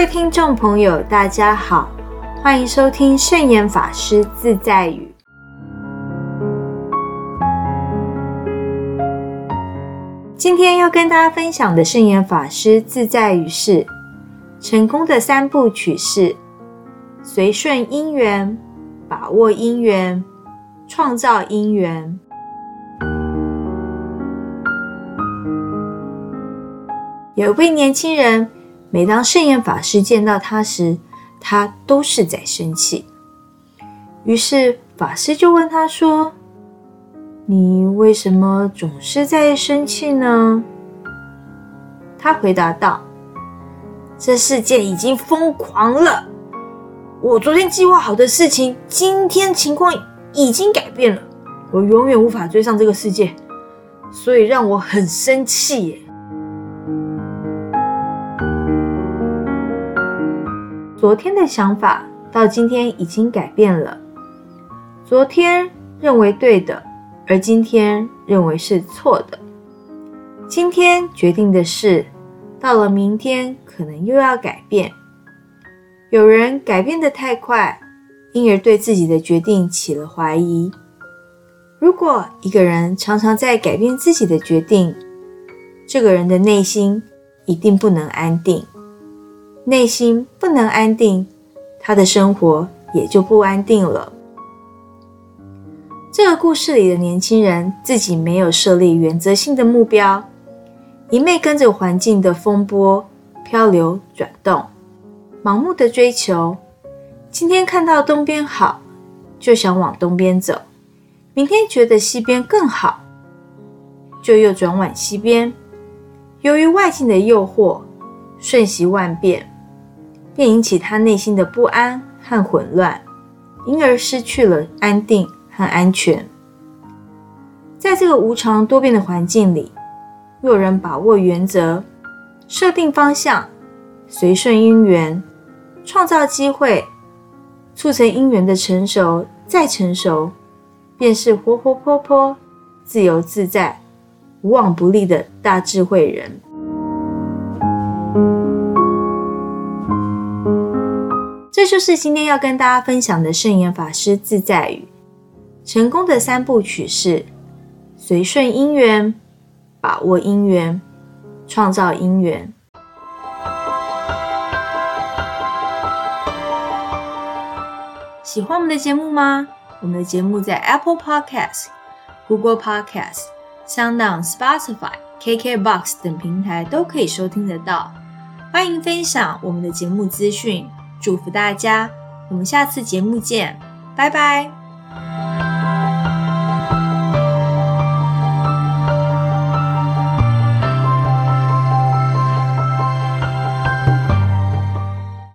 各位听众朋友，大家好，欢迎收听圣严法师自在语。今天要跟大家分享的圣严法师自在语是：成功的三部曲是随顺因缘、把握因缘、创造因缘。有一位年轻人。每当圣严法师见到他时，他都是在生气。于是法师就问他说：“你为什么总是在生气呢？”他回答道：“这世界已经疯狂了，我昨天计划好的事情，今天情况已经改变了，我永远无法追上这个世界，所以让我很生气。”耶。昨天的想法到今天已经改变了。昨天认为对的，而今天认为是错的。今天决定的事，到了明天可能又要改变。有人改变的太快，因而对自己的决定起了怀疑。如果一个人常常在改变自己的决定，这个人的内心一定不能安定。内心不能安定，他的生活也就不安定了。这个故事里的年轻人自己没有设立原则性的目标，一昧跟着环境的风波漂流转动，盲目的追求。今天看到东边好，就想往东边走；明天觉得西边更好，就又转往西边。由于外境的诱惑，瞬息万变。便引起他内心的不安和混乱，因而失去了安定和安全。在这个无常多变的环境里，若人把握原则，设定方向，随顺因缘，创造机会，促成因缘的成熟再成熟，便是活活泼泼、自由自在、无往不利的大智慧人。这就是今天要跟大家分享的圣严法师自在语。成功的三部曲是：随顺因缘、把握因缘、创造因缘。喜欢我们的节目吗？我们的节目在 Apple Podcast、Google Podcast、SoundOn、Spotify、KKBox 等平台都可以收听得到。欢迎分享我们的节目资讯。祝福大家，我们下次节目见，拜拜。